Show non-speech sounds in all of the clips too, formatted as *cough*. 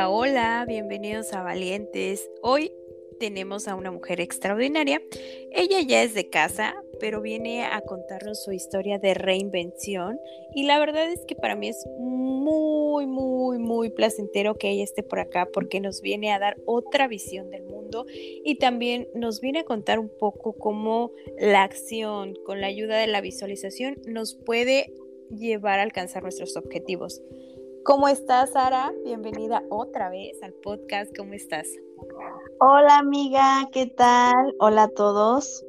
Hola, bienvenidos a Valientes. Hoy tenemos a una mujer extraordinaria. Ella ya es de casa, pero viene a contarnos su historia de reinvención y la verdad es que para mí es muy, muy, muy placentero que ella esté por acá porque nos viene a dar otra visión del mundo y también nos viene a contar un poco cómo la acción con la ayuda de la visualización nos puede llevar a alcanzar nuestros objetivos. ¿Cómo estás, Sara? Bienvenida otra vez al podcast. ¿Cómo estás? Hola, amiga, ¿qué tal? Hola a todos.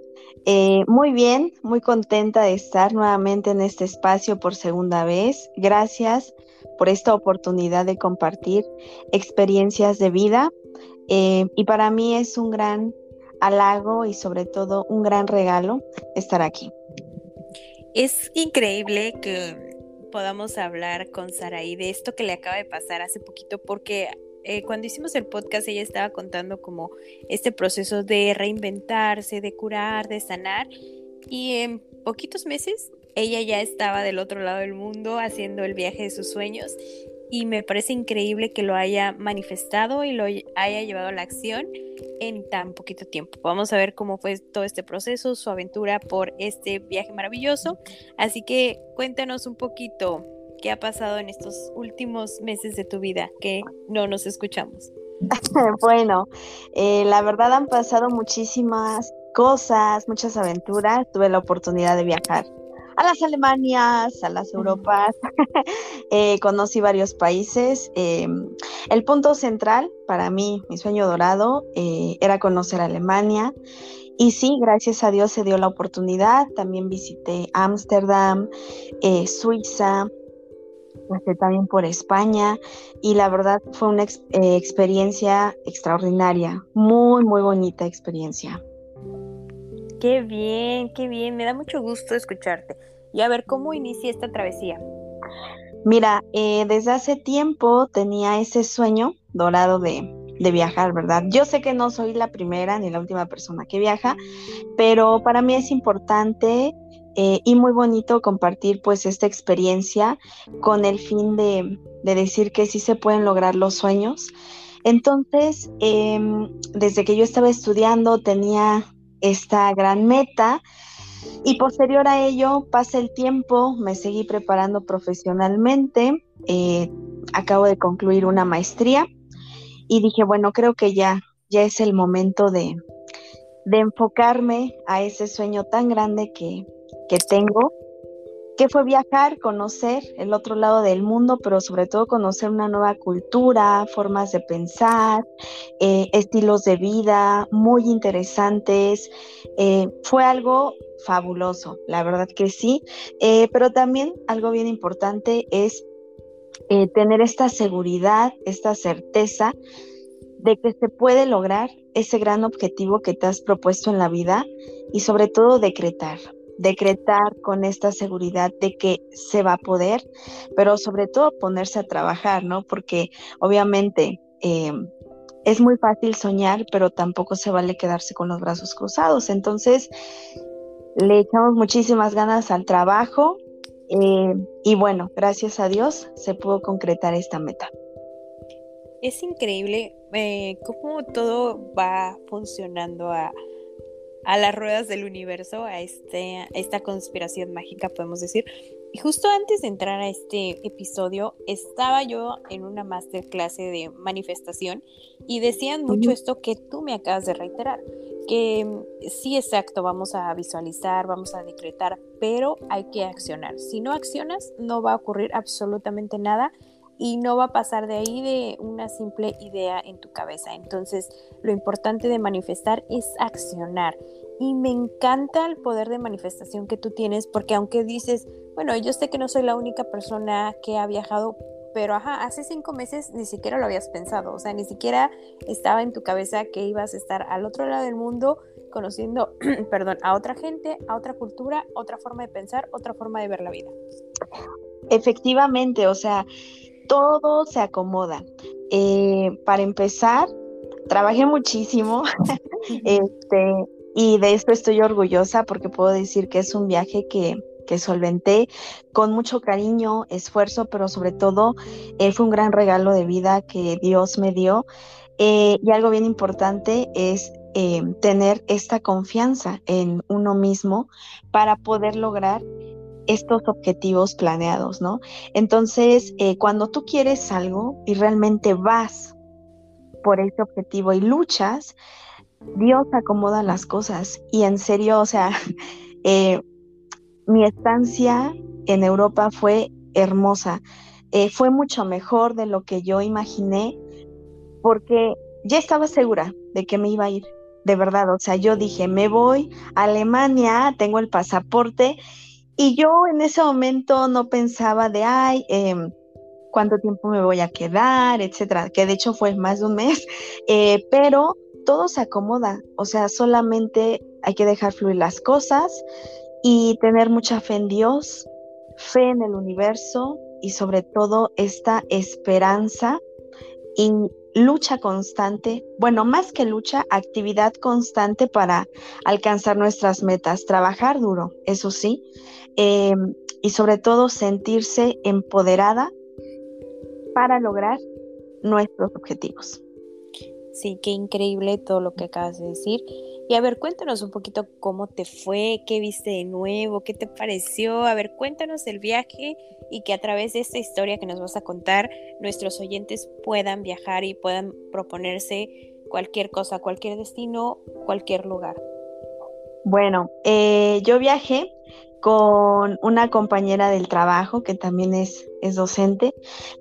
Eh, muy bien, muy contenta de estar nuevamente en este espacio por segunda vez. Gracias por esta oportunidad de compartir experiencias de vida. Eh, y para mí es un gran halago y sobre todo un gran regalo estar aquí. Es increíble que podamos hablar con Saraí de esto que le acaba de pasar hace poquito, porque eh, cuando hicimos el podcast ella estaba contando como este proceso de reinventarse, de curar, de sanar, y en poquitos meses ella ya estaba del otro lado del mundo haciendo el viaje de sus sueños y me parece increíble que lo haya manifestado y lo haya llevado a la acción en tan poquito tiempo. Vamos a ver cómo fue todo este proceso, su aventura por este viaje maravilloso. Así que cuéntanos un poquito qué ha pasado en estos últimos meses de tu vida que no nos escuchamos. *laughs* bueno, eh, la verdad han pasado muchísimas cosas, muchas aventuras. Tuve la oportunidad de viajar a las Alemanias, a las Europas, *laughs* eh, conocí varios países. Eh, el punto central para mí, mi sueño dorado, eh, era conocer Alemania. Y sí, gracias a Dios se dio la oportunidad. También visité Ámsterdam, Suiza, pasé también por España y la verdad fue una experiencia extraordinaria, muy, muy bonita experiencia. Qué bien, qué bien, me da mucho gusto escucharte. Y a ver, ¿cómo inicia esta travesía? Mira, eh, desde hace tiempo tenía ese sueño dorado de, viajar, ¿verdad? Yo sé que no soy la primera ni la última persona que viaja, pero para mí es importante eh, y muy bonito compartir pues esta experiencia con el fin de, decir que sí se pueden lograr los sueños. Entonces, em, desde que yo estaba estudiando tenía esta gran meta. Y posterior a ello pasa el tiempo, me seguí preparando profesionalmente, eh, acabo de concluir una maestría y dije, bueno, creo que ya, ya es el momento de, de enfocarme a ese sueño tan grande que, que tengo que fue viajar, conocer el otro lado del mundo, pero sobre todo conocer una nueva cultura, formas de pensar, eh, estilos de vida muy interesantes. Eh, fue algo fabuloso, la verdad que sí, eh, pero también algo bien importante es tener esta seguridad, esta certeza de que se puede lograr ese gran objetivo que te has propuesto en la vida y sobre todo decretar decretar con esta seguridad de que se va a poder, pero sobre todo ponerse a trabajar, ¿no? Porque obviamente eh, es muy fácil soñar, pero tampoco se vale quedarse con los brazos cruzados. Entonces, le echamos muchísimas ganas al trabajo eh, y bueno, gracias a Dios se pudo concretar esta meta. Es increíble eh, cómo todo va funcionando a, a las ruedas del universo, a, este, esta conspiración mágica, podemos decir. Y justo antes de entrar a este episodio, estaba yo en una masterclass de manifestación y decían mucho esto que tú me acabas de reiterar, que mm, sí, exacto, vamos a visualizar, vamos a decretar, pero hay que accionar. Si no accionas, no va a ocurrir absolutamente nada y no va a pasar de ahí de una simple idea en tu cabeza. Entonces, lo importante de manifestar es accionar. Y me encanta el poder de manifestación que tú tienes, porque aunque dices, bueno, yo sé que no soy la única persona que ha viajado, pero ajá, hace cinco meses ni siquiera lo habías pensado, o sea, ni siquiera estaba en tu cabeza que ibas a estar al otro lado del mundo conociendo, *clears throat* perdón, a otra gente, a otra cultura, otra forma de pensar, otra forma de ver la vida. Efectivamente, o sea, todo se acomoda. Eh, para empezar, trabajé muchísimo *laughs* este, y de esto estoy orgullosa porque puedo decir que es un viaje que, que solventé con mucho cariño, esfuerzo, pero sobre todo eh, fue un gran regalo de vida que Dios me dio. Eh, y algo bien importante es eh, tener esta confianza en uno mismo para poder lograr estos objetivos planeados, ¿no? Entonces, cuando tú quieres algo y realmente vas por ese objetivo y luchas, Dios acomoda las cosas. Y en serio, o sea, *laughs* eh, mi estancia en Europa fue hermosa, eh, fue mucho mejor de lo que yo imaginé porque ya estaba segura de que me iba a ir, de verdad, o sea, yo dije, me voy a Alemania, tengo el pasaporte y yo en ese momento no pensaba de, ay, em, cuánto tiempo me voy a quedar, etcétera, que de hecho fue más de un mes, *laughs* eh, pero todo se acomoda, o sea, solamente hay que dejar fluir las cosas y tener mucha fe en Dios, fe en el universo y sobre todo esta esperanza lucha constante, bueno, más que lucha, actividad constante para alcanzar nuestras metas, trabajar duro, eso sí, em, y sobre todo sentirse empoderada para lograr nuestros objetivos. Sí, qué increíble todo lo que acabas de decir. Y a ver, cuéntanos un poquito cómo te fue, qué viste de nuevo, qué te pareció. A ver, cuéntanos el viaje y que a través de esta historia que nos vas a contar, nuestros oyentes puedan viajar y puedan proponerse cualquier cosa, cualquier destino, cualquier lugar. Bueno, eh, yo viajé con una compañera del trabajo que también es, es docente,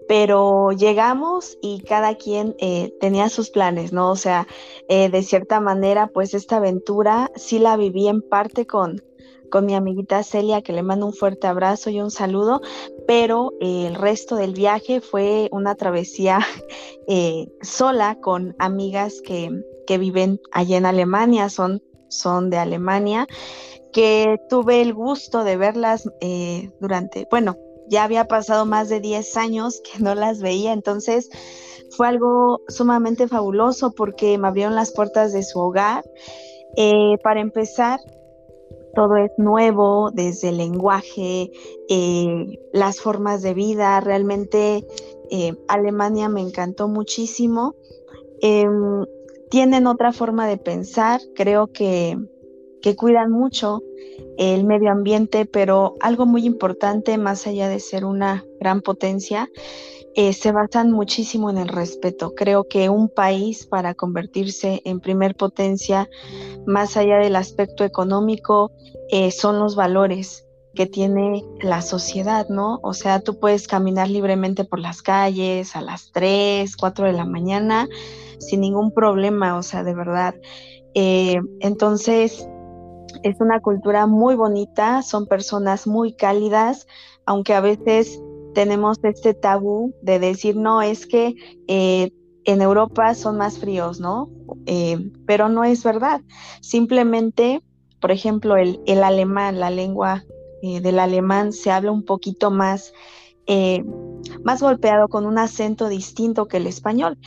pero llegamos y cada quien eh, tenía sus planes, ¿no? O sea, eh, de cierta manera, pues esta aventura sí la viví en parte con, con mi amiguita Celia, que le mando un fuerte abrazo y un saludo, pero eh, el resto del viaje fue una travesía *laughs* sola con amigas que, que viven allá en Alemania, son, son de Alemania que tuve el gusto de verlas eh, durante, bueno, ya había pasado más de 10 años que no las veía, entonces fue algo sumamente fabuloso porque me abrieron las puertas de su hogar. Eh, para empezar, todo es nuevo, desde el lenguaje, eh, las formas de vida, realmente Alemania me encantó muchísimo. Tienen otra forma de pensar, creo que que cuidan mucho el medio ambiente, pero algo muy importante, más allá de ser una gran potencia, eh, se basan muchísimo en el respeto. Creo que un país para convertirse en primer potencia, más allá del aspecto económico, eh, son los valores que tiene la sociedad, ¿no? O sea, tú puedes caminar libremente por las calles a las 3, 4 de la mañana sin ningún problema, o sea, de verdad. Eh, entonces, es una cultura muy bonita, son personas muy cálidas, aunque a veces tenemos este tabú de decir, no, es que eh, en Europa son más fríos, ¿no? Eh, pero no es verdad. Simplemente, por ejemplo, el, alemán, la lengua eh, del alemán se habla un poquito más, más golpeado con un acento distinto que el español.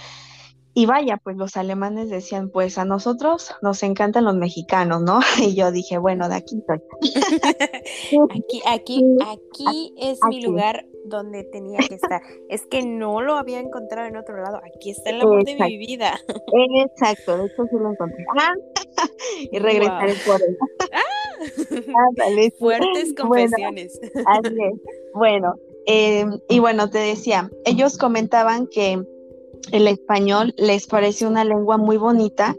Y vaya, pues los alemanes decían, pues a nosotros nos encantan los mexicanos, ¿no? *laughs* Y yo dije, bueno, de aquí estoy. *laughs* aquí, aquí, aquí es mi lugar donde tenía que estar. Es que no lo había encontrado en otro lado. Aquí está el amor de mi vida. Exacto, de hecho sí lo encontré. Ah, *laughs* y regresaré por él. Fuertes *laughs* confesiones. Bueno, así es. Bueno, eh, y bueno, te decía, ellos comentaban que el español les pareció una lengua muy bonita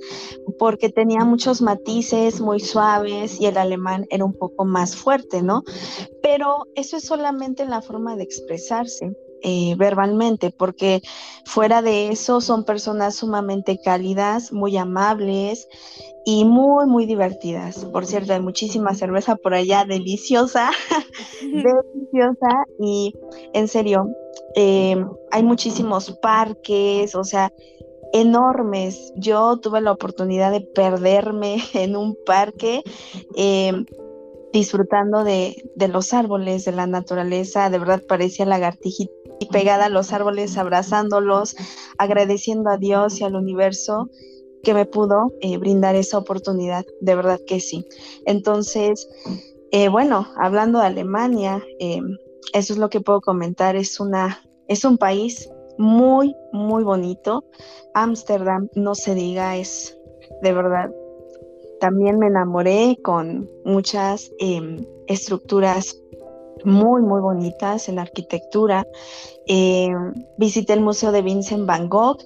porque tenía muchos matices muy suaves y el alemán era un poco más fuerte, ¿no? Pero eso es solamente la forma de expresarse. Eh, verbalmente, porque fuera de eso son personas sumamente cálidas, muy amables y muy, muy divertidas. Por cierto, hay muchísima cerveza por allá, deliciosa, *laughs* *laughs* deliciosa y en serio, eh, hay muchísimos parques, o sea, enormes. Yo tuve la oportunidad de perderme *laughs* en un parque. Eh, disfrutando de, de, los árboles, de la naturaleza, de verdad parecía lagartijita pegada a los árboles, abrazándolos, agradeciendo a Dios y al universo que me pudo eh, brindar esa oportunidad, de verdad que sí. Entonces, Eh, bueno, hablando de Alemania, eso es lo que puedo comentar. Es una, es un país muy, muy bonito. Ámsterdam, no se diga, es de verdad. También me enamoré con muchas em, estructuras muy, muy bonitas en la arquitectura. Em, visité el Museo de Vincent Van Gogh,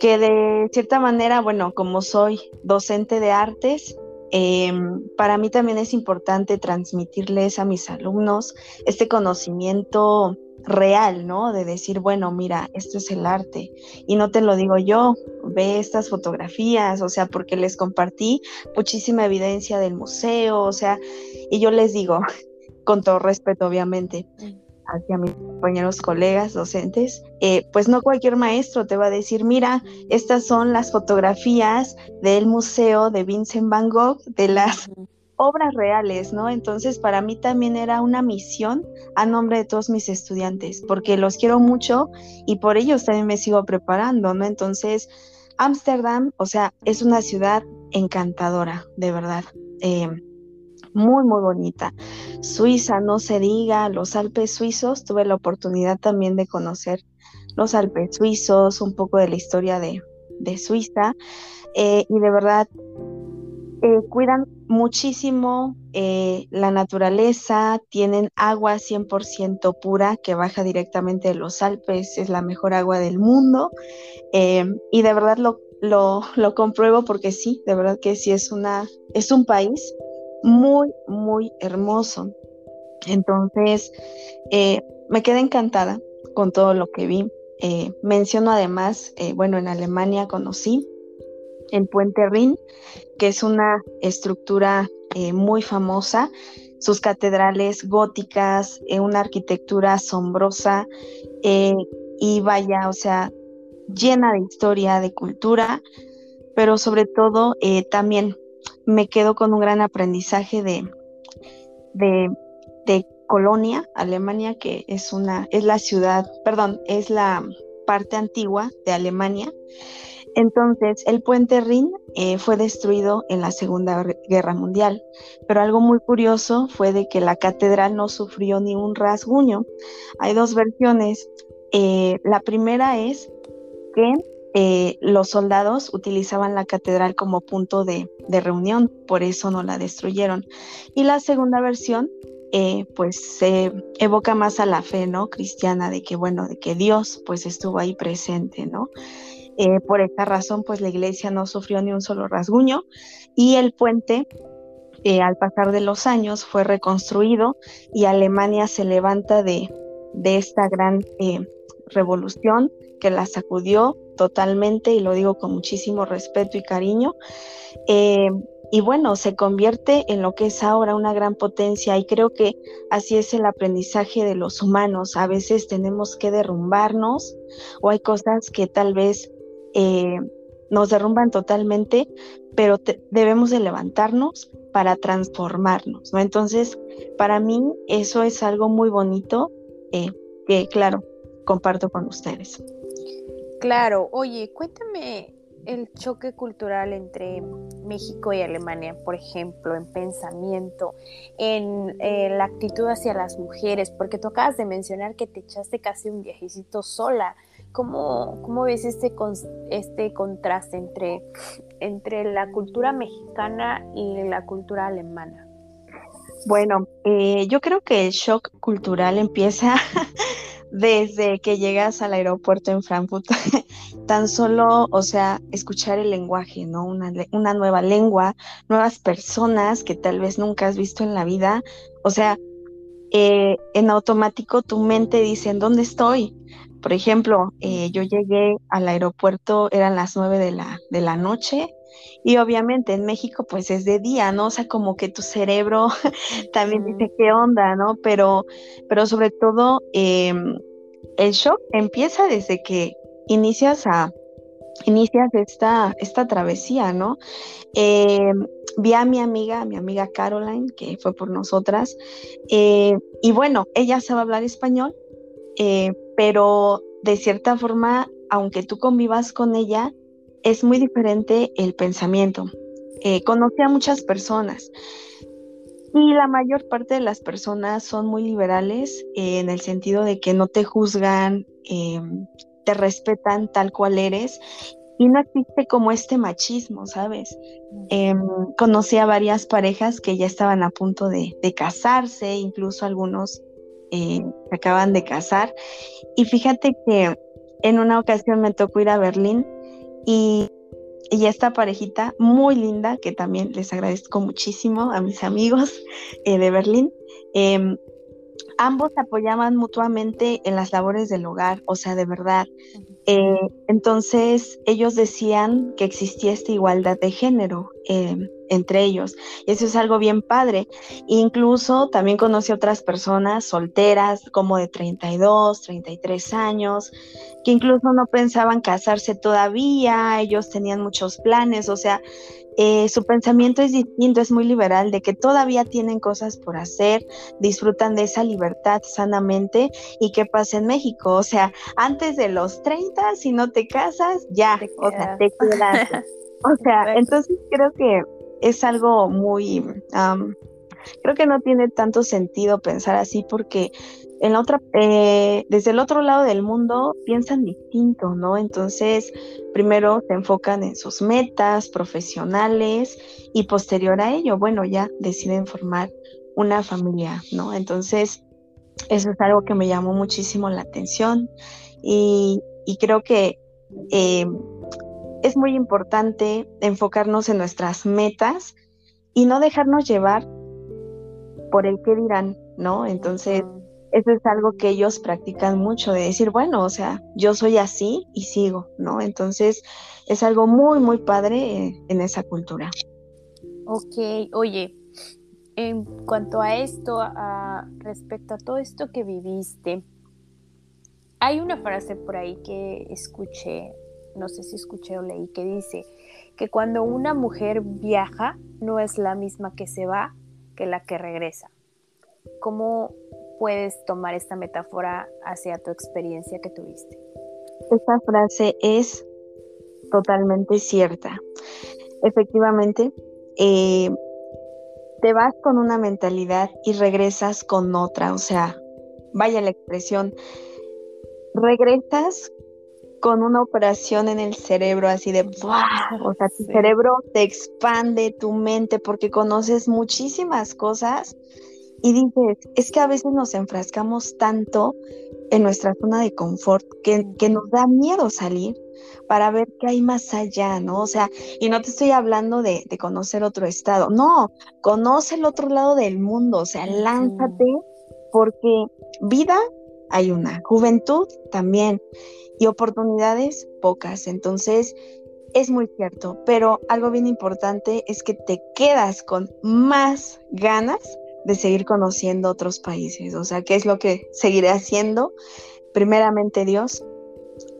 que de cierta manera, bueno, como soy docente de artes, em, para mí también es importante transmitirles a mis alumnos este conocimiento real, ¿no? De decir, bueno, mira, esto es el arte. Y no te lo digo yo, ve estas fotografías, o sea, porque les compartí muchísima evidencia del museo, o sea, y yo les digo, con todo respeto, obviamente, hacia mis compañeros, colegas, docentes, eh, pues no cualquier maestro te va a decir, mira, estas son las fotografías del museo de Vincent Van Gogh, de las obras reales, ¿no? Entonces, para mí también era una misión a nombre de todos mis estudiantes, porque los quiero mucho y por ellos también me sigo preparando, ¿no? Entonces, Ámsterdam, o sea, es una ciudad encantadora, de verdad. Eh, muy, muy bonita. Suiza, no se diga, los Alpes suizos, tuve la oportunidad también de conocer los Alpes suizos, un poco de la historia de, Suiza, eh, y de verdad eh, cuidan muchísimo eh, la naturaleza, tienen agua 100% pura que baja directamente de los Alpes, es la mejor agua del mundo y de verdad lo, lo, compruebo porque sí, de verdad que sí es, una, es un país muy, muy hermoso. Entonces, me quedé encantada con todo lo que vi. menciono además, bueno, en Alemania conocí el puente Rin, que es una estructura eh, muy famosa, sus catedrales góticas, eh, una arquitectura asombrosa eh, y vaya, o sea, llena de historia, de cultura, pero sobre todo también me quedo con un gran aprendizaje de, de, de Colonia, Alemania, que es una, es la ciudad, perdón, es la parte antigua de Alemania entonces, el puente Rin eh, fue destruido en la Segunda Guerra Mundial, pero algo muy curioso fue de que la catedral no sufrió ni un rasguño. Hay dos versiones. Eh, la primera es que eh, los soldados utilizaban la catedral como punto de, reunión, por eso no la destruyeron. Y la segunda versión, pues se evoca más a la fe, ¿no? Cristiana, de que, bueno, de que Dios, pues estuvo ahí presente, ¿no? Eh, por esta razón, pues la iglesia no sufrió ni un solo rasguño y el puente, eh, al pasar de los años, fue reconstruido y Alemania se levanta de, esta gran eh, revolución que la sacudió totalmente y lo digo con muchísimo respeto y cariño. y bueno, se convierte en lo que es ahora una gran potencia y creo que así es el aprendizaje de los humanos. A veces tenemos que derrumbarnos o hay cosas que tal vez eh, nos derrumban totalmente, pero debemos de levantarnos para transformarnos, ¿no? Entonces, para mí eso es algo muy bonito eh, que, claro, comparto con ustedes. Claro, oye, cuéntame el choque cultural entre México y Alemania, por ejemplo, en pensamiento, en la actitud hacia las mujeres, porque tú acabas de mencionar que te echaste casi un viajecito sola. ¿Cómo, cómo ves este, este contraste entre, entre la cultura mexicana y la cultura alemana? Bueno, eh, yo creo que el shock cultural empieza *laughs* desde que llegas al aeropuerto en Frankfurt. *laughs* Tan solo, o sea, escuchar el lenguaje, ¿no? Una, nueva lengua, nuevas personas que tal vez nunca has visto en la vida. O sea, eh, en automático tu mente dice, ¿en dónde estoy? Por ejemplo, eh, yo llegué al aeropuerto, eran las nueve de la, de la noche, y obviamente en México pues es de día, ¿no? O sea, como que tu cerebro *laughs* también dice qué onda, ¿no? Pero, pero sobre todo em, el shock empieza desde que inicias a inicias esta, esta travesía, ¿no? Em, vi a mi amiga, mi amiga Caroline, que fue por nosotras, eh, y bueno, ella sabe hablar español, eh, pero de cierta forma, aunque tú convivas con ella, es muy diferente el pensamiento. Eh, conocí a muchas personas. Y la mayor parte de las personas son muy liberales eh, en el sentido de que no te juzgan, em, te respetan tal cual eres y no existe como este machismo, ¿sabes? Em, conocí a varias parejas que ya estaban a punto de, casarse, incluso algunos eh, acaban de casar. Y fíjate que en una ocasión me tocó ir a Berlín y, y esta parejita muy linda, que también les agradezco muchísimo a mis amigos *laughs* eh, de Berlín, em, ambos apoyaban mutuamente en las labores del hogar, o sea, de verdad. Eh, entonces, ellos decían que existía esta igualdad de género eh, entre ellos. Y eso es algo bien padre. Incluso también conocí otras personas solteras, como de 32, 33 años, que incluso no pensaban casarse todavía, ellos tenían muchos planes, o sea, eh, su pensamiento es distinto, es muy liberal, de que todavía tienen cosas por hacer, disfrutan de esa libertad sanamente y qué pasa en México, o sea, antes de los 30, si no te casas, ya, o sea, te quedas. *laughs* o sea, entonces creo que es algo muy, creo que no tiene tanto sentido pensar así porque en la otra, eh, desde el otro lado del mundo piensan distinto, ¿no? Entonces, primero se enfocan en sus metas profesionales y posterior a ello, bueno, ya deciden formar una familia, ¿no? Entonces, eso es algo que me llamó muchísimo la atención y, creo que eh, es muy importante enfocarnos en nuestras metas y no dejarnos llevar por el que dirán, ¿no? Entonces, eso es algo que ellos practican mucho, de decir, bueno, o sea, yo soy así y sigo, ¿no? Entonces, es algo muy, muy padre en esa cultura. Ok, oye, en cuanto a esto, a, respecto a todo esto que viviste, hay una frase por ahí que escuché, no sé si escuché o leí, que dice que cuando una mujer viaja, no es la misma que se va que la que regresa. ¿Cómo puedes tomar esta metáfora hacia tu experiencia que tuviste? Esta frase es totalmente cierta. Efectivamente, eh, te vas con una mentalidad y regresas con otra, o sea, vaya la expresión, regresas con una operación en el cerebro así de ¡buah! o sea, tu cerebro te expande tu mente porque conoces muchísimas cosas y dices, es que a veces nos enfrascamos tanto en nuestra zona de confort que, que, nos da miedo salir para ver qué hay más allá, ¿no? O sea, y no te estoy hablando de, de conocer otro estado, no, conoce el otro lado del mundo, o sea, lánzate porque vida hay una, juventud también y oportunidades pocas. Entonces, es muy cierto, pero algo bien importante es que te quedas con más ganas de seguir conociendo otros países. O sea, ¿qué es lo que seguiré haciendo? Primeramente Dios,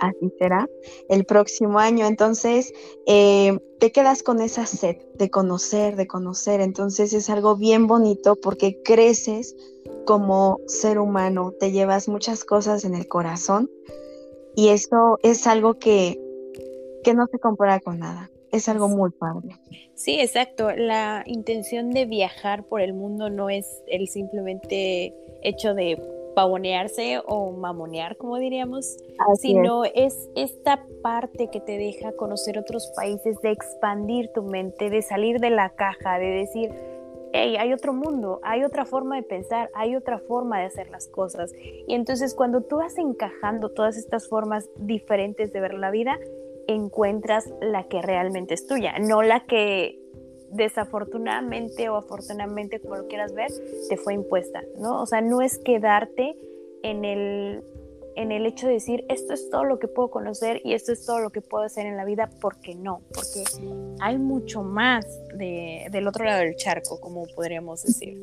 así será el próximo año. Entonces, eh, te quedas con esa sed de conocer, de conocer. Entonces es algo bien bonito porque creces como ser humano, te llevas muchas cosas en el corazón y eso es algo que, que no se compara con nada. Es algo muy padre. Sí, exacto. La intención de viajar por el mundo no es el simplemente hecho de pavonearse o mamonear, como diríamos, sino es. esta parte que te deja conocer otros países, de expandir tu mente, de salir de la caja, de decir, hey, hay otro mundo, hay otra forma de pensar, hay otra forma de hacer las cosas. Y entonces cuando tú vas encajando todas estas formas diferentes de ver la vida, encuentras la que realmente es tuya, no la que desafortunadamente o afortunadamente, como lo quieras ver, te fue impuesta, ¿no? O sea, no es quedarte en el, en el hecho de decir, esto es todo lo que puedo conocer y esto es todo lo que puedo hacer en la vida, porque no, porque hay mucho más de, del otro lado del charco, como podríamos decir.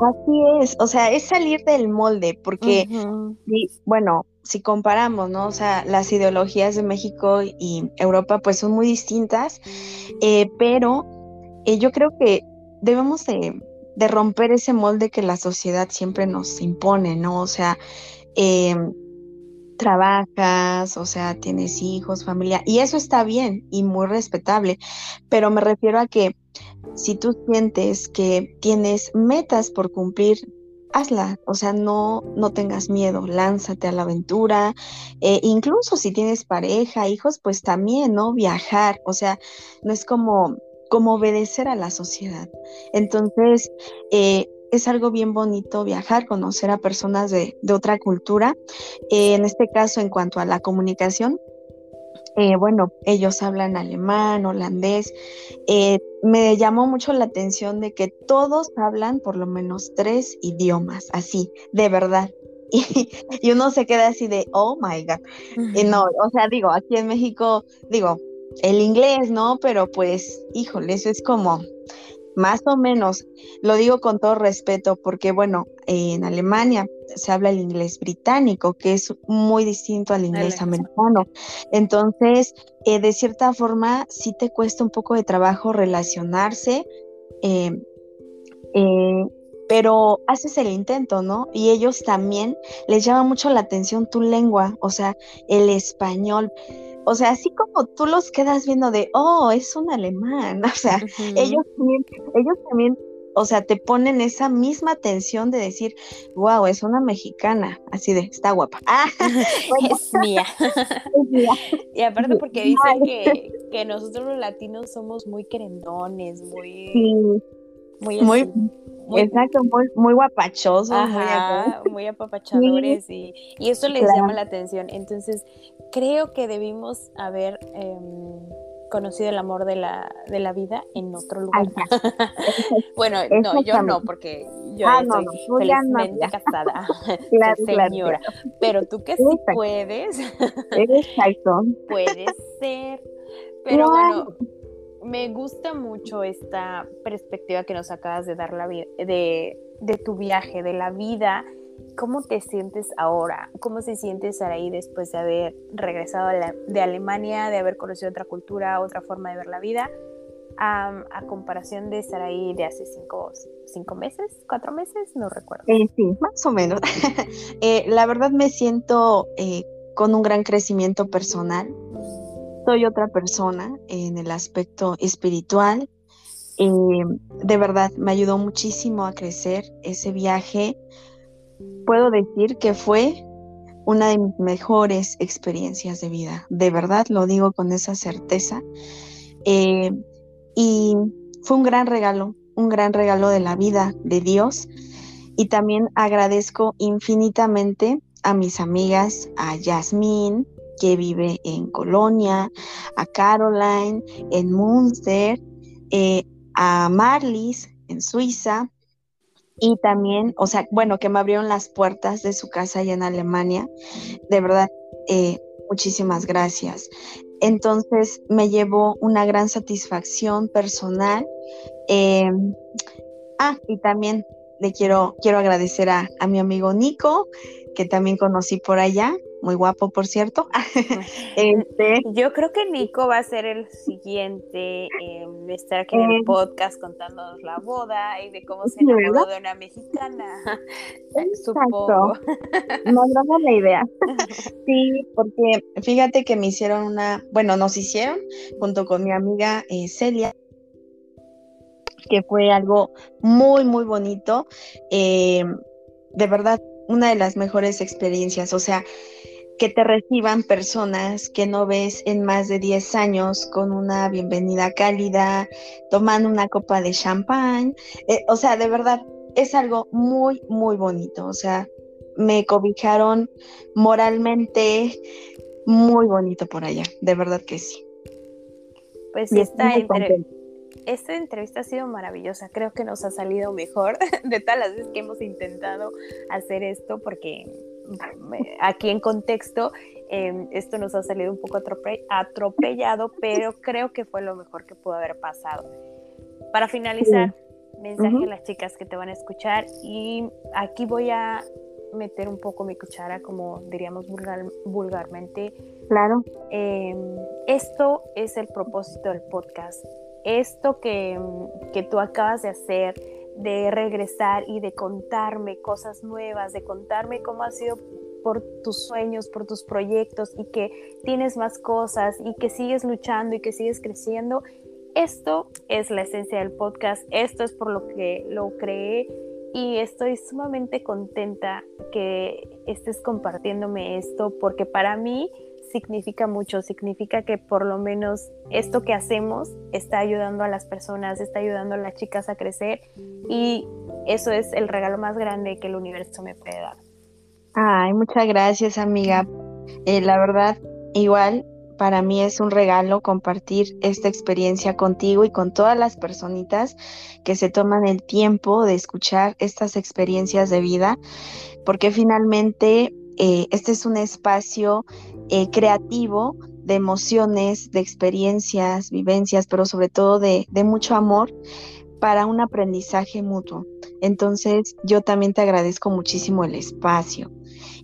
Así es, o sea, es salir del molde, porque, bueno, si comparamos, ¿no? O sea, las ideologías de México y Europa, pues son muy distintas, eh, pero y yo creo que debemos de, romper ese molde que la sociedad siempre nos impone, ¿no? O sea, em, trabajas, o sea, tienes hijos, familia, y eso está bien y muy respetable, pero me refiero a que si tú sientes que tienes metas por cumplir, hazla, o sea, no, no tengas miedo, lánzate a la aventura, eh, incluso si tienes pareja, hijos, pues también, ¿no? Viajar, o sea, no es como, como obedecer a la sociedad. Entonces, eh, es algo bien bonito viajar, conocer a personas de, otra cultura. Eh, en este caso, en cuanto a la comunicación, eh, bueno, ellos hablan alemán, holandés. Eh, me llamó mucho la atención de que todos hablan por lo menos tres idiomas, así, de verdad. *laughs* Y, uno se queda así de, oh my God. Y no, o sea, digo, aquí en México, digo, el inglés, ¿no? Pero pues, híjole, eso es como, más o menos, lo digo con todo respeto porque, bueno, en Alemania se habla el inglés británico, que es muy distinto al inglés americano. Entonces, eh, de cierta forma, sí te cuesta un poco de trabajo relacionarse, eh, eh, pero haces el intento, ¿no? Y ellos también les llama mucho la atención tu lengua, o sea, el español o sea, así como tú los quedas viendo de, oh, es un alemán, *laughs* o sea, ellos también, ellos también, o sea, te ponen esa misma atención de decir, wow, es una mexicana, así de, está guapa. *laughs* Ah, es mía. *laughs* es mía. Y aparte porque dicen que, que, nosotros los latinos somos muy querendones, muy... Muy, muy, Exacto, muy, muy guapachosos, *laughs* muy, apapachadores y, y, eso les llama la atención. Entonces, creo que debimos haber em, conocido el amor de la, de la vida en otro lugar. *laughs* bueno, no, yo no, porque yo ah, estoy felizmente casada, *laughs* señora. Pero tú que sí puedes. Exacto. Puede ser. Pero bueno me gusta mucho esta perspectiva que nos acabas de dar de, tu viaje, de la vida. ¿Cómo te sientes ahora? ¿Cómo se siente Saraí después de haber regresado de Alemania, de haber conocido otra cultura, otra forma de ver la vida? a comparación de Saraí de hace cinco, cinco, meses, cuatro meses, no recuerdo. Eh, sí, más o menos. *laughs* Eh, la verdad me siento eh, con un gran crecimiento personal soy otra persona en el aspecto espiritual. Eh, de verdad, me ayudó muchísimo a crecer ese viaje. Puedo decir que fue una de mis mejores experiencias de vida. De verdad, lo digo con esa certeza. Eh, y fue un gran regalo, un gran regalo de la vida de Dios. Y también agradezco infinitamente a mis amigas, a Yasmín, que vive en Colonia, a Caroline en Munster, eh, a Marlis en Suiza, y también, o sea, bueno, que me abrieron las puertas de su casa allá en Alemania. De verdad, eh, muchísimas gracias. Entonces me llevó una gran satisfacción personal. Eh, ah, y también le quiero, quiero agradecer a, a mi amigo Nico, que también conocí por allá, muy guapo, por cierto. *laughs* este, Yo creo que Nico va a ser el siguiente en estar aquí en el eh, podcast contándonos la boda y de cómo se enamoró de una mexicana. *laughs* Supongo. Me agrada la idea. *laughs* sí, porque fíjate que me hicieron una, bueno, nos hicieron junto con mi amiga eh, Celia que fue algo muy, muy bonito. Eh, de verdad, una de las mejores experiencias. O sea, que te reciban personas que no ves en más de 10 años con una bienvenida cálida, tomando una copa de champán. Eh, o sea, de verdad, es algo muy, muy bonito. O sea, me cobijaron moralmente muy bonito por allá, de verdad que sí. Pues esta, esta entrevista ha sido maravillosa, creo que nos ha salido mejor *laughs* de todas las veces que hemos intentado hacer esto, porque aquí en contexto, em, esto nos ha salido un poco atropellado, pero creo que fue lo mejor que pudo haber pasado. Para finalizar, mensaje a las chicas que te van a escuchar y aquí voy a meter un poco mi cuchara, como diríamos vulgarmente. Claro. Em, esto es el propósito del podcast. Esto que, que tú acabas de hacer, de regresar y de contarme cosas nuevas, de contarme cómo ha sido por tus sueños, por tus proyectos y que tienes más cosas y que sigues luchando y que sigues creciendo. esto es la esencia del podcast, esto es por lo que lo creé y estoy sumamente contenta que estés compartiéndome esto porque para mí significa mucho, significa que por lo menos esto que hacemos está ayudando a las personas, está ayudando a las chicas a crecer y eso es el regalo más grande que el universo me puede dar. Ay, muchas gracias amiga. Eh, la verdad, igual para mí es un regalo compartir esta experiencia contigo y con todas las personitas que se toman el tiempo de escuchar estas experiencias de vida, porque finalmente eh, este es un espacio eh, creativo de emociones, de experiencias, vivencias, pero sobre todo de, de mucho amor para un aprendizaje mutuo. Entonces, yo también te agradezco muchísimo el espacio.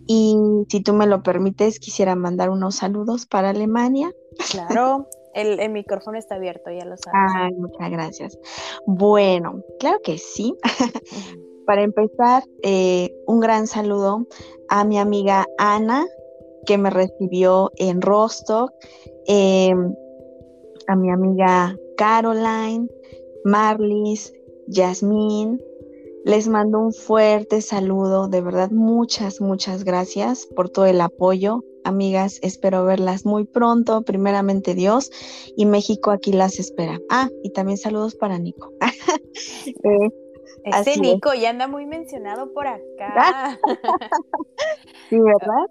Y si tú me lo permites, quisiera mandar unos saludos para Alemania. Claro, el, micrófono está abierto, ya lo sabes. Ay, muchas gracias. Bueno, claro que sí. Para empezar, eh, un gran saludo a mi amiga Ana, que me recibió en Rostock, em, a mi amiga Caroline, Marlis, Yasmín, les mando un fuerte saludo, de verdad muchas, muchas gracias por todo el apoyo. Amigas, espero verlas muy pronto, primeramente Dios, y México aquí las espera. Ah, y también saludos para Nico. *laughs* eh, este Nico ya anda muy mencionado por acá. *laughs* sí, ¿verdad?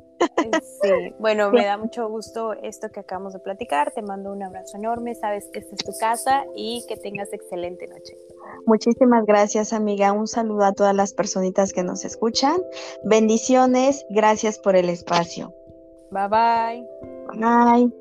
Sí, bueno, me da mucho gusto esto que acabamos de platicar. Te mando un abrazo enorme. Sabes que esta es tu casa y que tengas excelente noche. Muchísimas gracias, amiga. Un saludo a todas las personitas que nos escuchan. Bendiciones. Gracias por el espacio. Bye bye. Bye.